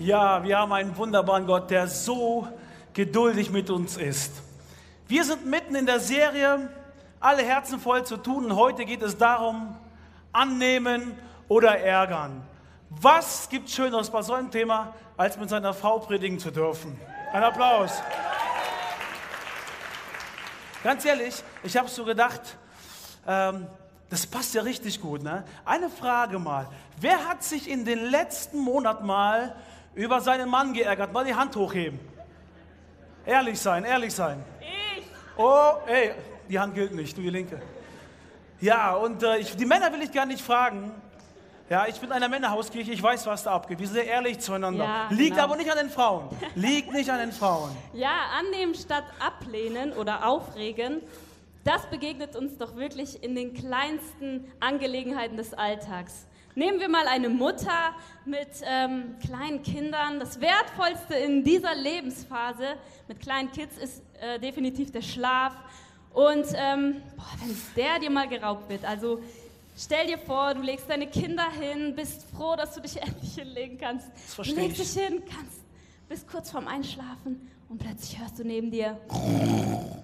Ja, wir haben einen wunderbaren Gott, der so geduldig mit uns ist. Wir sind mitten in der Serie, alle Herzen voll zu tun. Und heute geht es darum, annehmen oder ärgern. Was gibt Schöneres bei so einem Thema, als mit seiner Frau predigen zu dürfen? Ein Applaus. Ganz ehrlich, ich habe so gedacht, ähm, das passt ja richtig gut. Ne? Eine Frage mal. Wer hat sich in den letzten Monaten mal über seinen Mann geärgert? Mal die Hand hochheben. Ehrlich sein, ehrlich sein. Ich. Oh, ey, die Hand gilt nicht, du die Linke. Ja, und äh, ich, die Männer will ich gar nicht fragen. Ja, ich bin in einer Männerhauskirche, ich weiß, was da abgeht. Wir sind sehr ehrlich zueinander. Ja, Liegt genau. aber nicht an den Frauen. Liegt nicht an den Frauen. Ja, annehmen statt ablehnen oder aufregen, das begegnet uns doch wirklich in den kleinsten Angelegenheiten des Alltags. Nehmen wir mal eine Mutter mit ähm, kleinen Kindern. Das Wertvollste in dieser Lebensphase mit kleinen Kids ist äh, definitiv der Schlaf. Und ähm, wenn der dir mal geraubt wird, also stell dir vor, du legst deine Kinder hin, bist froh, dass du dich endlich hinlegen kannst. Das du legst ich. dich hin, kannst, bist kurz vorm Einschlafen und plötzlich hörst du neben dir,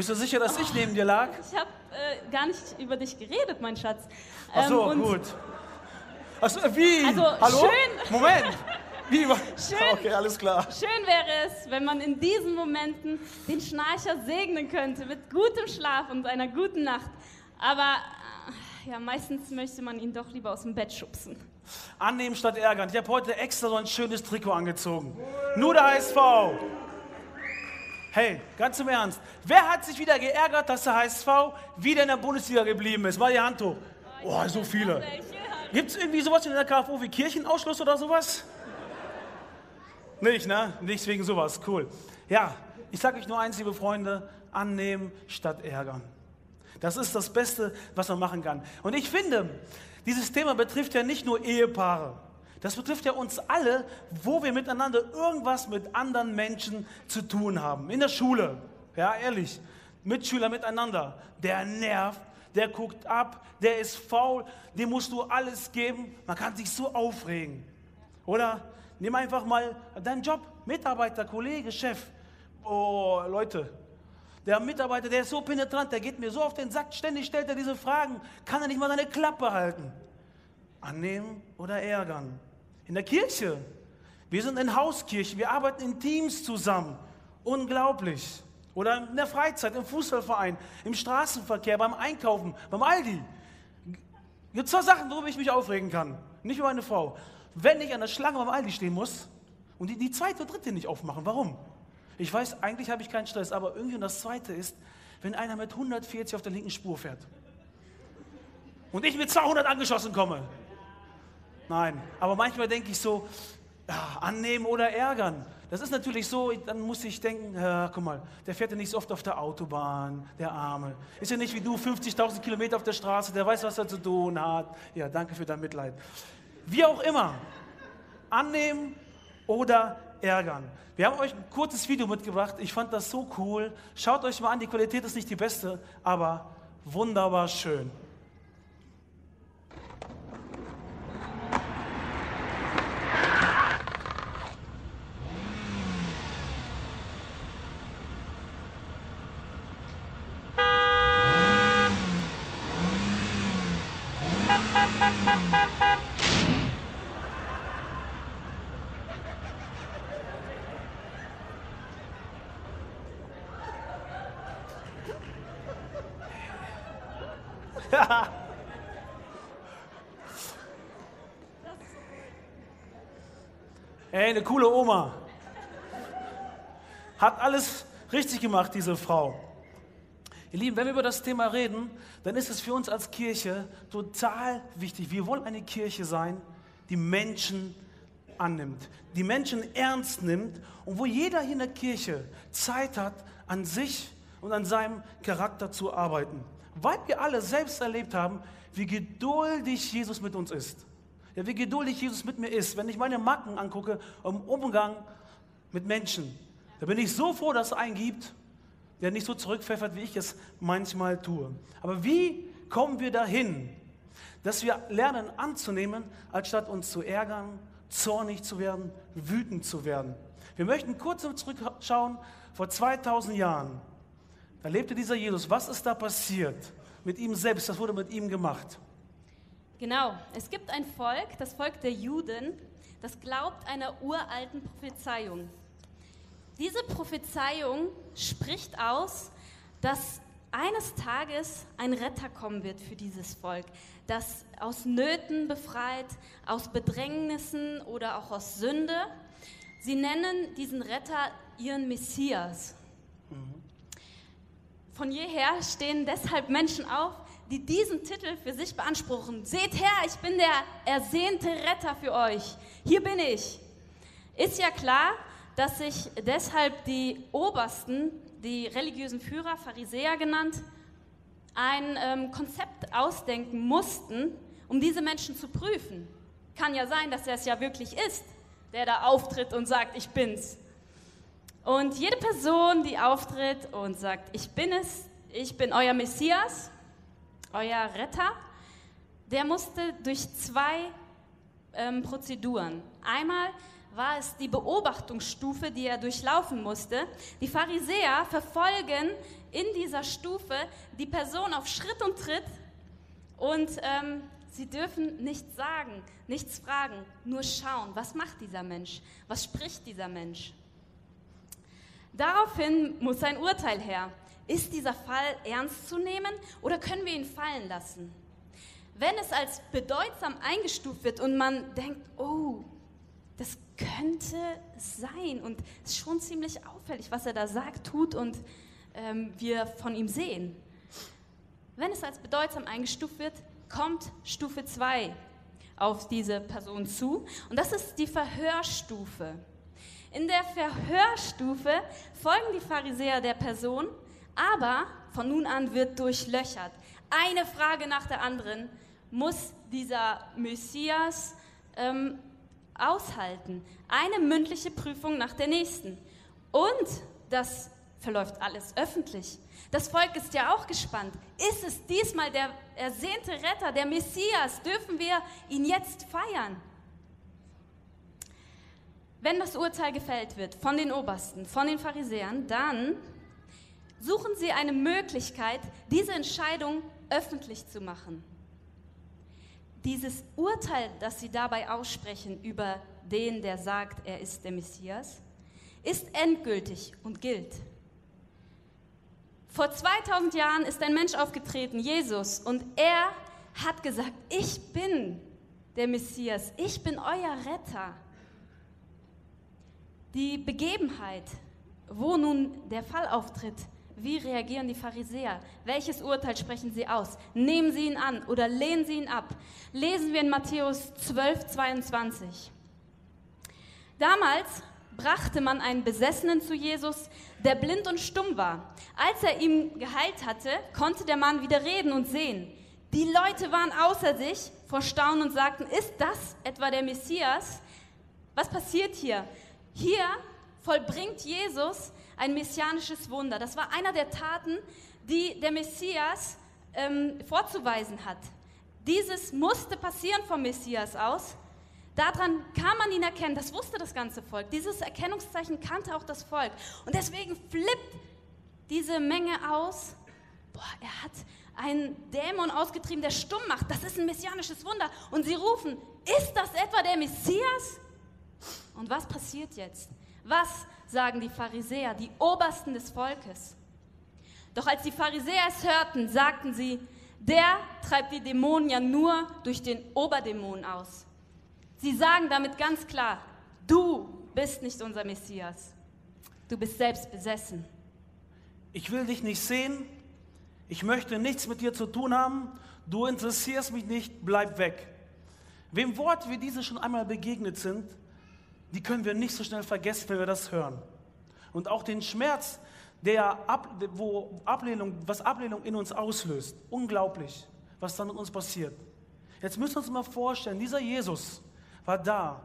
Bist du sicher, dass ich neben dir lag? ich habe äh, gar nicht über dich geredet, mein Schatz. Ach so, Ähm, gut. Ach so, wie? Also, Hallo? schön- Moment. Wie? war- Schön. Okay, alles klar. Schön wäre es, wenn man in diesen Momenten den Schnarcher segnen könnte mit gutem Schlaf und einer guten Nacht. Aber äh, ja, meistens möchte man ihn doch lieber aus dem Bett schubsen. Annehmen statt ärgern. Ich habe heute extra so ein schönes Trikot angezogen. Nur der HSV. Hey, ganz im Ernst. Wer hat sich wieder geärgert, dass der HSV wieder in der Bundesliga geblieben ist? Mal die Hand hoch. Oh, so viele. Gibt es irgendwie sowas in der KfO wie Kirchenausschluss oder sowas? Nicht, ne? Nichts wegen sowas. Cool. Ja, ich sage euch nur eins, liebe Freunde: annehmen statt ärgern. Das ist das Beste, was man machen kann. Und ich finde, dieses Thema betrifft ja nicht nur Ehepaare. Das betrifft ja uns alle, wo wir miteinander irgendwas mit anderen Menschen zu tun haben. In der Schule, ja, ehrlich. Mitschüler miteinander. Der nervt, der guckt ab, der ist faul, dem musst du alles geben. Man kann sich so aufregen. Oder nimm einfach mal deinen Job, Mitarbeiter, Kollege, Chef. Oh, Leute, der Mitarbeiter, der ist so penetrant, der geht mir so auf den Sack, ständig stellt er diese Fragen, kann er nicht mal seine Klappe halten. Annehmen oder ärgern. In der Kirche, wir sind in Hauskirche, wir arbeiten in Teams zusammen. Unglaublich. Oder in der Freizeit, im Fußballverein, im Straßenverkehr, beim Einkaufen, beim Aldi. Gibt zwei Sachen, worüber ich mich aufregen kann. Nicht über meine Frau. Wenn ich an der Schlange beim Aldi stehen muss und die, die zweite oder dritte nicht aufmachen. Warum? Ich weiß, eigentlich habe ich keinen Stress, aber irgendwie und das zweite ist, wenn einer mit 140 auf der linken Spur fährt und ich mit 200 angeschossen komme. Nein, aber manchmal denke ich so, ja, annehmen oder ärgern. Das ist natürlich so, dann muss ich denken, ja, guck mal, der fährt ja nicht so oft auf der Autobahn, der Arme. Ist ja nicht wie du 50.000 Kilometer auf der Straße, der weiß, was er zu tun hat. Ja, danke für dein Mitleid. Wie auch immer, annehmen oder ärgern. Wir haben euch ein kurzes Video mitgebracht. Ich fand das so cool. Schaut euch mal an, die Qualität ist nicht die beste, aber wunderbar schön. Ey, eine coole Oma. Hat alles richtig gemacht, diese Frau. Ihr Lieben, wenn wir über das Thema reden, dann ist es für uns als Kirche total wichtig. Wir wollen eine Kirche sein, die Menschen annimmt, die Menschen ernst nimmt und wo jeder hier in der Kirche Zeit hat, an sich und an seinem Charakter zu arbeiten. Weil wir alle selbst erlebt haben, wie geduldig Jesus mit uns ist. Ja, wie geduldig Jesus mit mir ist. Wenn ich meine Macken angucke im Umgang mit Menschen, da bin ich so froh, dass es einen gibt, der nicht so zurückpfeffert, wie ich es manchmal tue. Aber wie kommen wir dahin, Dass wir lernen anzunehmen, anstatt uns zu ärgern, zornig zu werden, wütend zu werden. Wir möchten kurz zurückschauen, vor 2000 Jahren. Da lebte dieser Jesus. Was ist da passiert mit ihm selbst? Was wurde mit ihm gemacht? Genau, es gibt ein Volk, das Volk der Juden, das glaubt einer uralten Prophezeiung. Diese Prophezeiung spricht aus, dass eines Tages ein Retter kommen wird für dieses Volk, das aus Nöten befreit, aus Bedrängnissen oder auch aus Sünde. Sie nennen diesen Retter ihren Messias. Von jeher stehen deshalb Menschen auf, die diesen Titel für sich beanspruchen. Seht her, ich bin der ersehnte Retter für euch. Hier bin ich. Ist ja klar, dass sich deshalb die Obersten, die religiösen Führer, Pharisäer genannt, ein ähm, Konzept ausdenken mussten, um diese Menschen zu prüfen. Kann ja sein, dass er es ja wirklich ist, der da auftritt und sagt, ich bin's. Und jede Person, die auftritt und sagt, ich bin es, ich bin euer Messias, euer Retter, der musste durch zwei ähm, Prozeduren. Einmal war es die Beobachtungsstufe, die er durchlaufen musste. Die Pharisäer verfolgen in dieser Stufe die Person auf Schritt und Tritt und ähm, sie dürfen nichts sagen, nichts fragen, nur schauen, was macht dieser Mensch, was spricht dieser Mensch. Daraufhin muss ein Urteil her. Ist dieser Fall ernst zu nehmen oder können wir ihn fallen lassen? Wenn es als bedeutsam eingestuft wird und man denkt, oh, das könnte sein und es ist schon ziemlich auffällig, was er da sagt, tut und ähm, wir von ihm sehen. Wenn es als bedeutsam eingestuft wird, kommt Stufe 2 auf diese Person zu und das ist die Verhörstufe. In der Verhörstufe folgen die Pharisäer der Person, aber von nun an wird durchlöchert. Eine Frage nach der anderen muss dieser Messias ähm, aushalten. Eine mündliche Prüfung nach der nächsten. Und das verläuft alles öffentlich. Das Volk ist ja auch gespannt. Ist es diesmal der ersehnte Retter, der Messias? Dürfen wir ihn jetzt feiern? Wenn das Urteil gefällt wird von den Obersten, von den Pharisäern, dann suchen sie eine Möglichkeit, diese Entscheidung öffentlich zu machen. Dieses Urteil, das sie dabei aussprechen über den, der sagt, er ist der Messias, ist endgültig und gilt. Vor 2000 Jahren ist ein Mensch aufgetreten, Jesus, und er hat gesagt, ich bin der Messias, ich bin euer Retter die Begebenheit, wo nun der Fall auftritt, wie reagieren die Pharisäer? Welches Urteil sprechen sie aus? Nehmen sie ihn an oder lehnen sie ihn ab? Lesen wir in Matthäus 12, 22. Damals brachte man einen Besessenen zu Jesus, der blind und stumm war. Als er ihn geheilt hatte, konnte der Mann wieder reden und sehen. Die Leute waren außer sich vor Staunen und sagten, ist das etwa der Messias? Was passiert hier? Hier vollbringt Jesus ein messianisches Wunder. Das war einer der Taten, die der Messias ähm, vorzuweisen hat. Dieses musste passieren vom Messias aus. Daran kann man ihn erkennen. Das wusste das ganze Volk. Dieses Erkennungszeichen kannte auch das Volk. Und deswegen flippt diese Menge aus. Boah, er hat einen Dämon ausgetrieben, der stumm macht. Das ist ein messianisches Wunder. Und sie rufen, ist das etwa der Messias? Und was passiert jetzt? Was sagen die Pharisäer, die Obersten des Volkes? Doch als die Pharisäer es hörten, sagten sie, der treibt die Dämonen ja nur durch den Oberdämon aus. Sie sagen damit ganz klar, du bist nicht unser Messias. Du bist selbst besessen. Ich will dich nicht sehen. Ich möchte nichts mit dir zu tun haben. Du interessierst mich nicht. Bleib weg. Wem Wort wie diese schon einmal begegnet sind, die können wir nicht so schnell vergessen, wenn wir das hören. Und auch den Schmerz, der Ab, wo Ablehnung, was Ablehnung in uns auslöst. Unglaublich, was dann mit uns passiert. Jetzt müssen wir uns mal vorstellen, dieser Jesus war da.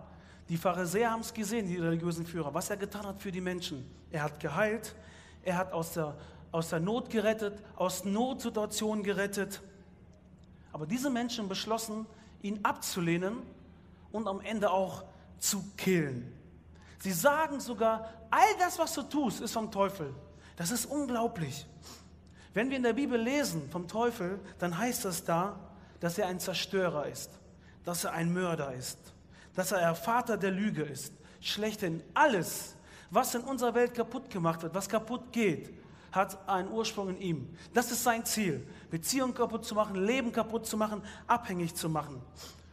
Die Pharisäer haben es gesehen, die religiösen Führer, was er getan hat für die Menschen. Er hat geheilt, er hat aus der, aus der Not gerettet, aus Notsituationen gerettet. Aber diese Menschen beschlossen, ihn abzulehnen und am Ende auch zu killen. Sie sagen sogar, all das, was du tust, ist vom Teufel. Das ist unglaublich. Wenn wir in der Bibel lesen vom Teufel, dann heißt es da, dass er ein Zerstörer ist, dass er ein Mörder ist, dass er der Vater der Lüge ist. Schlechthin alles, was in unserer Welt kaputt gemacht wird, was kaputt geht, hat einen Ursprung in ihm. Das ist sein Ziel, Beziehungen kaputt zu machen, Leben kaputt zu machen, abhängig zu machen.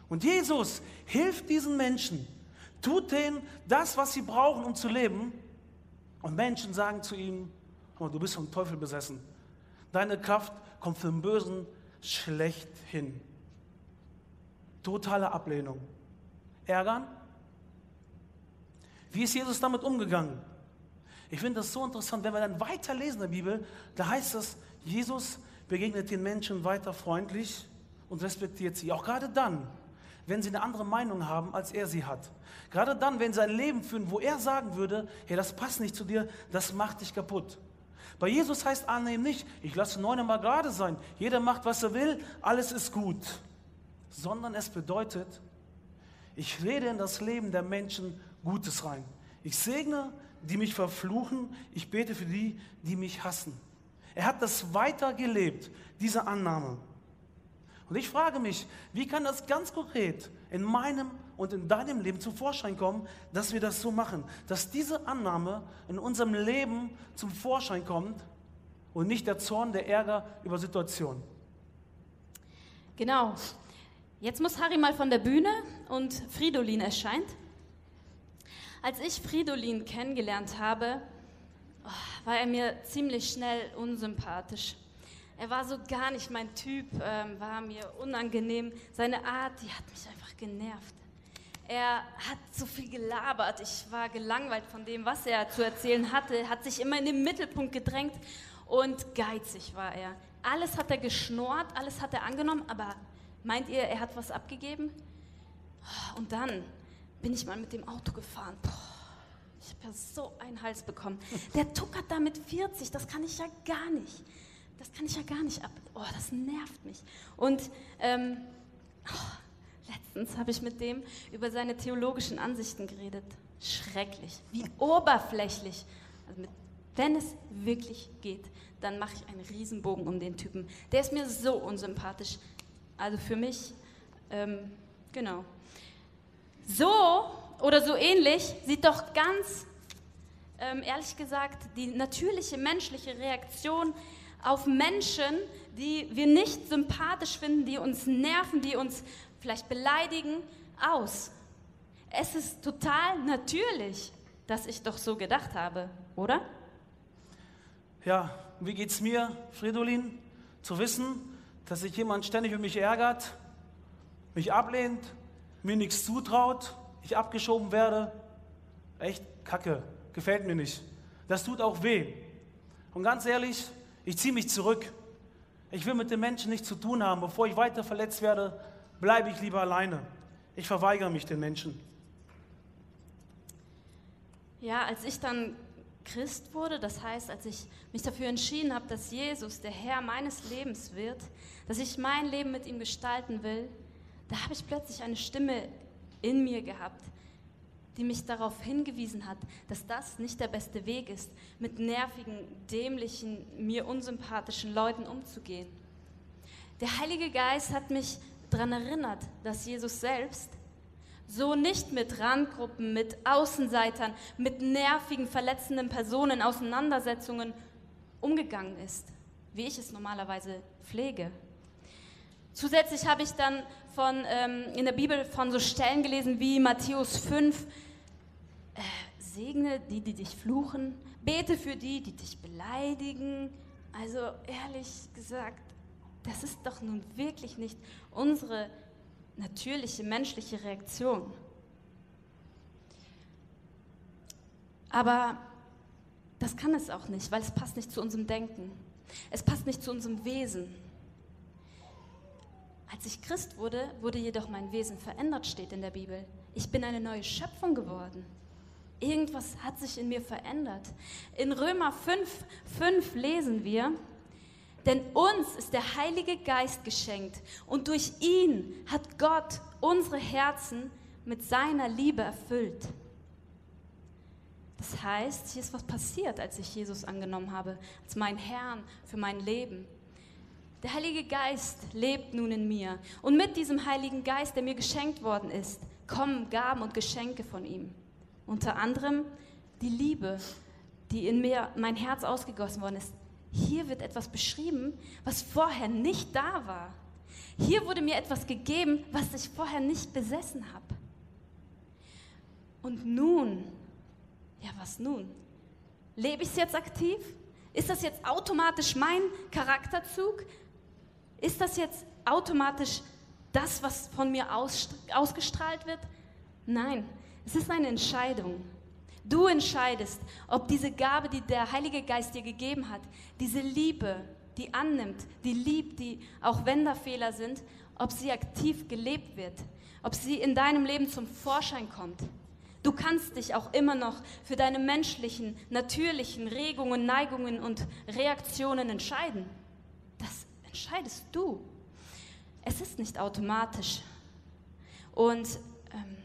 Und Jesus hilft diesen Menschen, tut denen das, was sie brauchen, um zu leben. Und Menschen sagen zu ihm, du bist vom Teufel besessen. Deine Kraft kommt für den Bösen schlecht hin. Totale Ablehnung. Ärgern? Wie ist Jesus damit umgegangen? Ich finde das so interessant, wenn wir dann weiterlesen in der Bibel, da heißt es, Jesus begegnet den Menschen weiter freundlich und respektiert sie. Auch gerade dann, wenn sie eine andere Meinung haben, als er sie hat. Gerade dann, wenn sie ein Leben führen, wo er sagen würde, hey, das passt nicht zu dir, das macht dich kaputt. Bei Jesus heißt annehmen nicht, ich lasse neun mal gerade sein, jeder macht, was er will, alles ist gut. Sondern es bedeutet, ich rede in das Leben der Menschen Gutes rein. Ich segne, die mich verfluchen, ich bete für die, die mich hassen. Er hat das weitergelebt, diese Annahme. Und ich frage mich, wie kann das ganz konkret in meinem und in deinem Leben zum Vorschein kommen, dass wir das so machen, dass diese Annahme in unserem Leben zum Vorschein kommt und nicht der Zorn, der Ärger über Situationen. Genau. Jetzt muss Harry mal von der Bühne und Fridolin erscheint. Als ich Fridolin kennengelernt habe, oh, war er mir ziemlich schnell unsympathisch. Er war so gar nicht mein Typ, ähm, war mir unangenehm. Seine Art, die hat mich einfach genervt. Er hat so viel gelabert. Ich war gelangweilt von dem, was er zu erzählen hatte. Hat sich immer in den Mittelpunkt gedrängt und geizig war er. Alles hat er geschnurrt, alles hat er angenommen, aber meint ihr, er hat was abgegeben? Und dann bin ich mal mit dem Auto gefahren. Ich habe ja so einen Hals bekommen. Der tuckert da mit 40, das kann ich ja gar nicht. Das kann ich ja gar nicht ab. Oh, das nervt mich. Und ähm, oh, letztens habe ich mit dem über seine theologischen Ansichten geredet. Schrecklich, wie oberflächlich. Also mit, wenn es wirklich geht, dann mache ich einen Riesenbogen um den Typen. Der ist mir so unsympathisch. Also für mich, ähm, genau. So oder so ähnlich sieht doch ganz, ähm, ehrlich gesagt, die natürliche menschliche Reaktion auf Menschen, die wir nicht sympathisch finden, die uns nerven, die uns vielleicht beleidigen, aus. Es ist total natürlich, dass ich doch so gedacht habe, oder? Ja, wie geht es mir, Fridolin, zu wissen, dass sich jemand ständig über mich ärgert, mich ablehnt, mir nichts zutraut, ich abgeschoben werde. Echt kacke, gefällt mir nicht. Das tut auch weh. Und ganz ehrlich, ich ziehe mich zurück. Ich will mit den Menschen nichts zu tun haben. Bevor ich weiter verletzt werde, bleibe ich lieber alleine. Ich verweigere mich den Menschen. Ja, als ich dann Christ wurde, das heißt, als ich mich dafür entschieden habe, dass Jesus der Herr meines Lebens wird, dass ich mein Leben mit ihm gestalten will, da habe ich plötzlich eine Stimme in mir gehabt, die mich darauf hingewiesen hat, dass das nicht der beste Weg ist, mit nervigen, dämlichen, mir unsympathischen Leuten umzugehen. Der Heilige Geist hat mich daran erinnert, dass Jesus selbst so nicht mit Randgruppen, mit Außenseitern, mit nervigen, verletzenden Personen, Auseinandersetzungen umgegangen ist, wie ich es normalerweise pflege. Zusätzlich habe ich dann von, ähm, in der Bibel von so Stellen gelesen wie Matthäus 5, äh, segne die, die dich fluchen, bete für die, die dich beleidigen. Also ehrlich gesagt, das ist doch nun wirklich nicht unsere natürliche menschliche Reaktion. Aber das kann es auch nicht, weil es passt nicht zu unserem Denken. Es passt nicht zu unserem Wesen. Als ich Christ wurde, wurde jedoch mein Wesen verändert, steht in der Bibel. Ich bin eine neue Schöpfung geworden. Irgendwas hat sich in mir verändert. In Römer 5, 5 lesen wir, Denn uns ist der Heilige Geist geschenkt und durch ihn hat Gott unsere Herzen mit seiner Liebe erfüllt. Das heißt, hier ist was passiert, als ich Jesus angenommen habe, als mein Herrn für mein Leben. Der Heilige Geist lebt nun in mir. Und mit diesem Heiligen Geist, der mir geschenkt worden ist, kommen Gaben und Geschenke von ihm. Unter anderem die Liebe, die in mir mein Herz ausgegossen worden ist. Hier wird etwas beschrieben, was vorher nicht da war. Hier wurde mir etwas gegeben, was ich vorher nicht besessen habe. Und nun, ja was nun? Lebe ich es jetzt aktiv? Ist das jetzt automatisch mein Charakterzug? Ist das jetzt automatisch das, was von mir aus, ausgestrahlt wird? Nein, es ist eine Entscheidung. Du entscheidest, ob diese Gabe, die der Heilige Geist dir gegeben hat, diese Liebe, die annimmt, die liebt, die auch wenn da Fehler sind, ob sie aktiv gelebt wird, ob sie in deinem Leben zum Vorschein kommt. Du kannst dich auch immer noch für deine menschlichen, natürlichen Regungen, Neigungen und Reaktionen entscheiden. Das entscheidest du. Es ist nicht automatisch. Und ähm,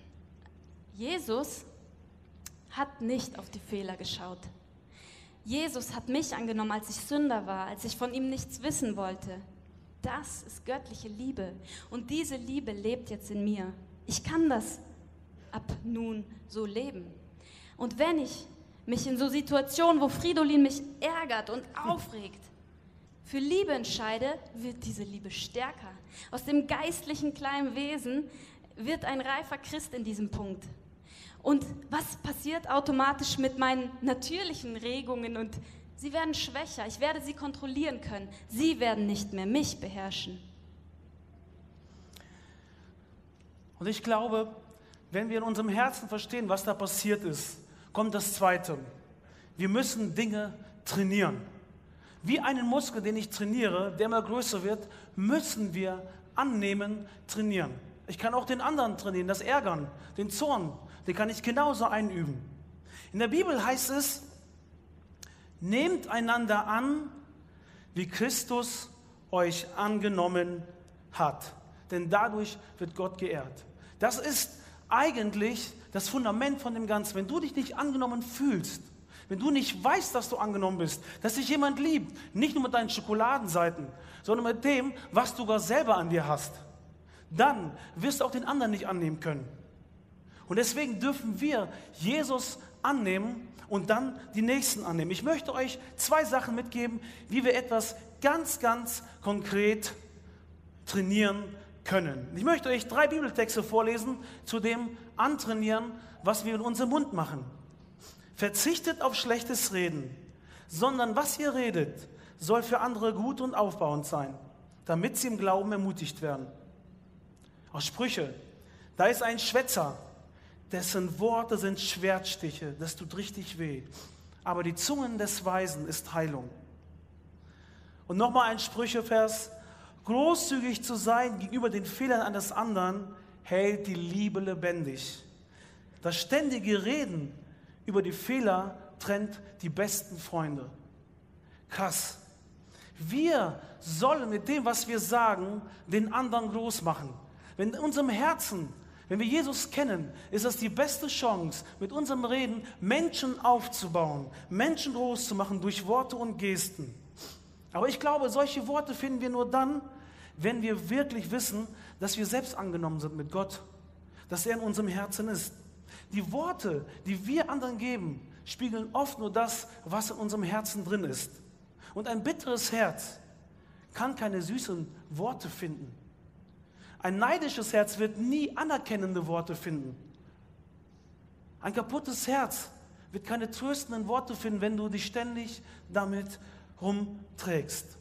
Jesus hat nicht auf die Fehler geschaut. Jesus hat mich angenommen, als ich Sünder war, als ich von ihm nichts wissen wollte. Das ist göttliche Liebe. Und diese Liebe lebt jetzt in mir. Ich kann das ab nun so leben. Und wenn ich mich in so Situationen, wo Fridolin mich ärgert und aufregt, für Liebe entscheide, wird diese Liebe stärker. Aus dem geistlichen kleinen Wesen wird ein reifer Christ in diesem Punkt. Und was passiert automatisch mit meinen natürlichen Regungen? Und sie werden schwächer. Ich werde sie kontrollieren können. Sie werden nicht mehr mich beherrschen. Und ich glaube, wenn wir in unserem Herzen verstehen, was da passiert ist, kommt das Zweite. Wir müssen Dinge trainieren. Wie einen Muskel, den ich trainiere, der immer größer wird, müssen wir annehmen, trainieren. Ich kann auch den anderen trainieren, das Ärgern, den Zorn, den kann ich genauso einüben. In der Bibel heißt es, nehmt einander an, wie Christus euch angenommen hat. Denn dadurch wird Gott geehrt. Das ist eigentlich das Fundament von dem Ganzen. Wenn du dich nicht angenommen fühlst, wenn du nicht weißt, dass du angenommen bist, dass dich jemand liebt, nicht nur mit deinen Schokoladenseiten, sondern mit dem, was du gar selber an dir hast, dann wirst du auch den anderen nicht annehmen können. Und deswegen dürfen wir Jesus annehmen und dann die Nächsten annehmen. Ich möchte euch zwei Sachen mitgeben, wie wir etwas ganz, ganz konkret trainieren können. Ich möchte euch drei Bibeltexte vorlesen zu dem Antrainieren, was wir in unserem Mund machen. Verzichtet auf schlechtes Reden, sondern was ihr redet, soll für andere gut und aufbauend sein, damit sie im Glauben ermutigt werden. Aus Sprüche, da ist ein Schwätzer, dessen Worte sind Schwertstiche, das tut richtig weh. Aber die Zungen des Weisen ist Heilung. Und nochmal ein Sprüchevers, großzügig zu sein gegenüber den Fehlern eines anderen, hält die Liebe lebendig. Das ständige Reden über die Fehler trennt die besten Freunde. Krass. Wir sollen mit dem, was wir sagen, den anderen groß machen. Wenn in unserem Herzen wenn wir Jesus kennen, ist das die beste Chance, mit unserem Reden Menschen aufzubauen, Menschen groß zu machen durch Worte und Gesten. Aber ich glaube, solche Worte finden wir nur dann, wenn wir wirklich wissen, dass wir selbst angenommen sind mit Gott, dass er in unserem Herzen ist. Die Worte, die wir anderen geben, spiegeln oft nur das, was in unserem Herzen drin ist. Und ein bitteres Herz kann keine süßen Worte finden. Ein neidisches Herz wird nie anerkennende Worte finden. Ein kaputtes Herz wird keine tröstenden Worte finden, wenn du dich ständig damit rumträgst.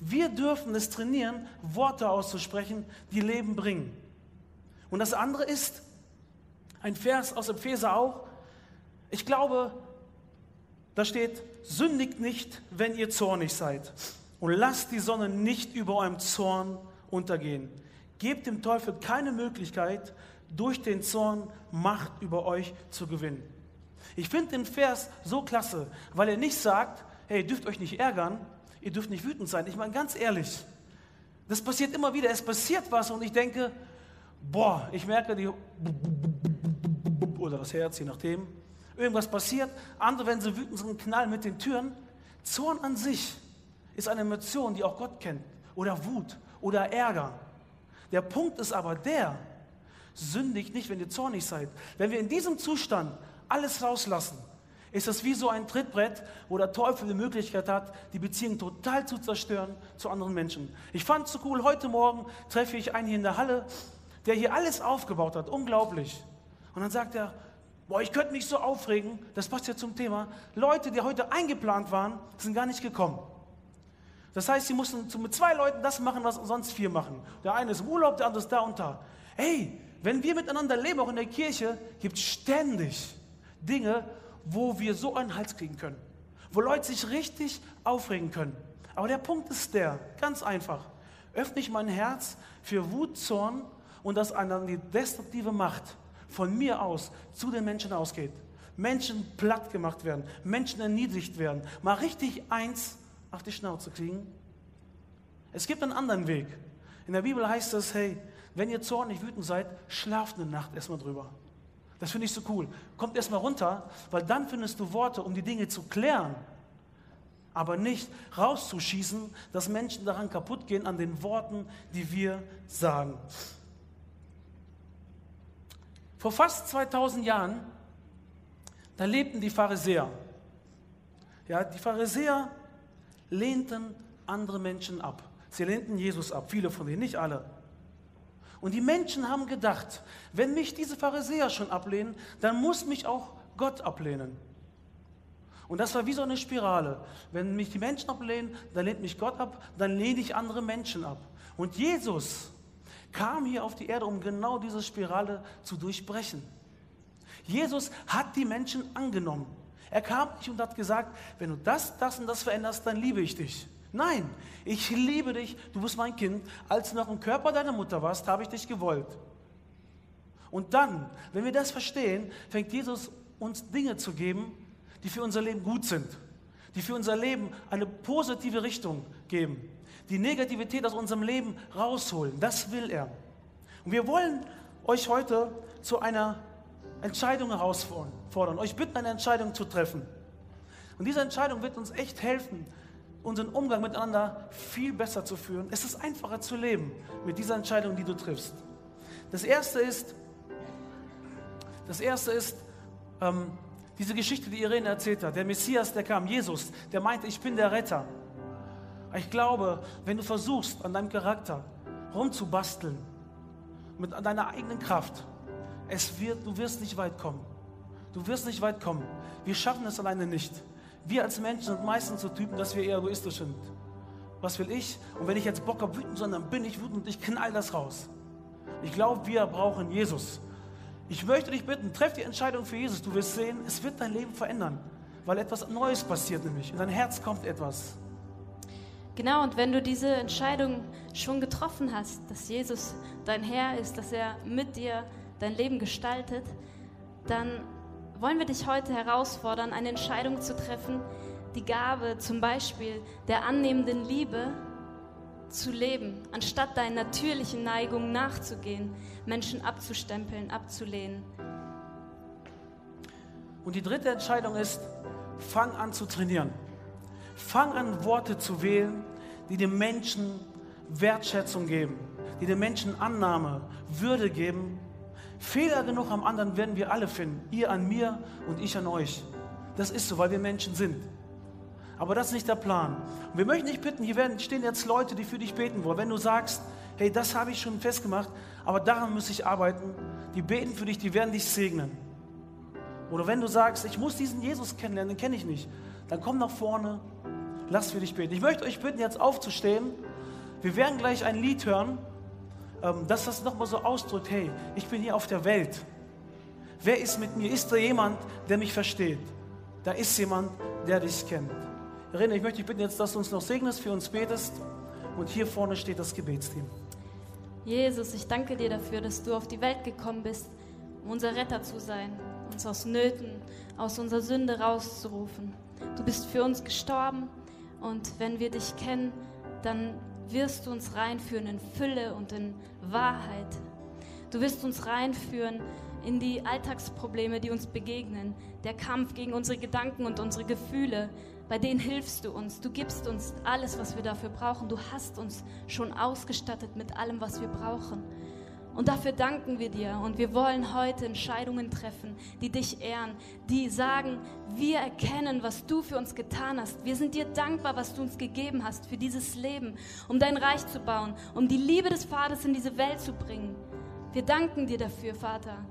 Wir dürfen es trainieren, Worte auszusprechen, die Leben bringen. Und das andere ist ein Vers aus Epheser auch. Ich glaube, da steht, sündigt nicht, wenn ihr zornig seid. Und lasst die Sonne nicht über eurem Zorn untergehen. Gebt dem Teufel keine Möglichkeit, durch den Zorn Macht über euch zu gewinnen. Ich finde den Vers so klasse, weil er nicht sagt, hey, dürft euch nicht ärgern, ihr dürft nicht wütend sein. Ich meine, ganz ehrlich, das passiert immer wieder. Es passiert was und ich denke, boah, ich merke die oder das Herz, je nachdem. Irgendwas passiert. Andere, wenn sie wütend sind, knallen mit den Türen. Zorn an sich ist eine Emotion, die auch Gott kennt. Oder Wut oder Ärger. Der Punkt ist aber der, sündigt nicht, wenn ihr zornig seid. Wenn wir in diesem Zustand alles rauslassen, ist das wie so ein Trittbrett, wo der Teufel die Möglichkeit hat, die Beziehung total zu zerstören zu anderen Menschen. Ich fand es so cool, heute Morgen treffe ich einen hier in der Halle, der hier alles aufgebaut hat, unglaublich. Und dann sagt er, boah, ich könnte mich so aufregen, das passt ja zum Thema, Leute, die heute eingeplant waren, sind gar nicht gekommen. Das heißt, sie mussten mit zwei Leuten das machen, was sonst vier machen. Der eine ist im Urlaub, der andere ist da und da. Hey, wenn wir miteinander leben, auch in der Kirche, gibt es ständig Dinge, wo wir so einen Hals kriegen können. Wo Leute sich richtig aufregen können. Aber der Punkt ist der, ganz einfach. Öffne ich mein Herz für Wut, Zorn und dass dann die destruktive Macht von mir aus zu den Menschen ausgeht. Menschen platt gemacht werden, Menschen erniedrigt werden, mal richtig eins auf die Schnauze kriegen. Es gibt einen anderen Weg. In der Bibel heißt es, hey, wenn ihr zornig wütend seid, schlaft eine Nacht erstmal drüber. Das finde ich so cool. Kommt erstmal runter, weil dann findest du Worte, um die Dinge zu klären. Aber nicht rauszuschießen, dass Menschen daran kaputt gehen an den Worten, die wir sagen. Vor fast 2000 Jahren, da lebten die Pharisäer. Ja, die Pharisäer lehnten andere Menschen ab. Sie lehnten Jesus ab, viele von denen, nicht alle. Und die Menschen haben gedacht, wenn mich diese Pharisäer schon ablehnen, dann muss mich auch Gott ablehnen. Und das war wie so eine Spirale. Wenn mich die Menschen ablehnen, dann lehnt mich Gott ab, dann lehne ich andere Menschen ab. Und Jesus kam hier auf die Erde, um genau diese Spirale zu durchbrechen. Jesus hat die Menschen angenommen. Er kam nicht und hat gesagt, wenn du das, das und das veränderst, dann liebe ich dich. Nein, ich liebe dich, du bist mein Kind. Als du noch im Körper deiner Mutter warst, habe ich dich gewollt. Und dann, wenn wir das verstehen, fängt Jesus uns Dinge zu geben, die für unser Leben gut sind, die für unser Leben eine positive Richtung geben, die Negativität aus unserem Leben rausholen. Das will er. Und wir wollen euch heute zu einer Entscheidung herausfordern, euch bitten, eine Entscheidung zu treffen. Und diese Entscheidung wird uns echt helfen, unseren Umgang miteinander viel besser zu führen. Es ist einfacher zu leben mit dieser Entscheidung, die du triffst. Das erste ist, das erste ist ähm, diese Geschichte, die Irene erzählt hat. Der Messias, der kam, Jesus, der meinte, ich bin der Retter. Ich glaube, wenn du versuchst, an deinem Charakter rumzubasteln, mit deiner eigenen Kraft, es wird, du wirst nicht weit kommen. Du wirst nicht weit kommen. Wir schaffen es alleine nicht. Wir als Menschen sind meistens so Typen, dass wir eher egoistisch sind. Was will ich? Und wenn ich jetzt Bock habe, wütend, sondern bin ich wütend und ich knall das raus. Ich glaube, wir brauchen Jesus. Ich möchte dich bitten, treff die Entscheidung für Jesus. Du wirst sehen, es wird dein Leben verändern, weil etwas Neues passiert nämlich. In dein Herz kommt etwas. Genau, und wenn du diese Entscheidung schon getroffen hast, dass Jesus dein Herr ist, dass er mit dir dein Leben gestaltet, dann wollen wir dich heute herausfordern, eine Entscheidung zu treffen, die Gabe zum Beispiel der annehmenden Liebe zu leben, anstatt deinen natürlichen Neigungen nachzugehen, Menschen abzustempeln, abzulehnen. Und die dritte Entscheidung ist, fang an zu trainieren. Fang an, Worte zu wählen, die dem Menschen Wertschätzung geben, die dem Menschen Annahme, Würde geben Fehler genug am anderen werden wir alle finden. Ihr an mir und ich an euch. Das ist so, weil wir Menschen sind. Aber das ist nicht der Plan. Und wir möchten dich bitten, hier werden, stehen jetzt Leute, die für dich beten wollen. Wenn du sagst, hey, das habe ich schon festgemacht, aber daran muss ich arbeiten, die beten für dich, die werden dich segnen. Oder wenn du sagst, ich muss diesen Jesus kennenlernen, den kenne ich nicht, dann komm nach vorne, lass für dich beten. Ich möchte euch bitten, jetzt aufzustehen. Wir werden gleich ein Lied hören ähm, dass das nochmal so ausdrückt, hey, ich bin hier auf der Welt. Wer ist mit mir? Ist da jemand, der mich versteht? Da ist jemand, der dich kennt. Irene, ich möchte dich bitten jetzt, dass du uns noch segnest, für uns betest. Und hier vorne steht das Gebetsteam. Jesus, ich danke dir dafür, dass du auf die Welt gekommen bist, um unser Retter zu sein, uns aus Nöten, aus unserer Sünde rauszurufen. Du bist für uns gestorben Und wenn wir dich kennen, dann wirst du uns reinführen in Fülle und in Wahrheit. Du wirst uns reinführen in die Alltagsprobleme, die uns begegnen. Der Kampf gegen unsere Gedanken und unsere Gefühle, bei denen hilfst du uns. Du gibst uns alles, was wir dafür brauchen. Du hast uns schon ausgestattet mit allem, was wir brauchen. Und dafür danken wir dir. Und wir wollen heute Entscheidungen treffen, die dich ehren, die sagen, wir erkennen, was du für uns getan hast. Wir sind dir dankbar, was du uns gegeben hast für dieses Leben, um dein Reich zu bauen, um die Liebe des Vaters in diese Welt zu bringen. Wir danken dir dafür, Vater,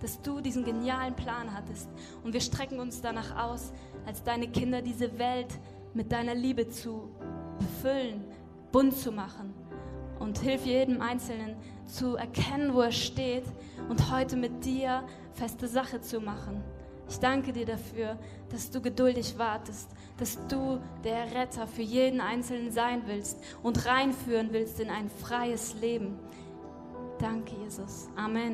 dass du diesen genialen Plan hattest. Und wir strecken uns danach aus, als deine Kinder diese Welt mit deiner Liebe zu befüllen, bunt zu machen. Und hilf jedem Einzelnen, zu erkennen, wo er steht und heute mit dir feste Sache zu machen. Ich danke dir dafür, dass du geduldig wartest, dass du der Retter für jeden Einzelnen sein willst und reinführen willst in ein freies Leben. Danke, Jesus. Amen.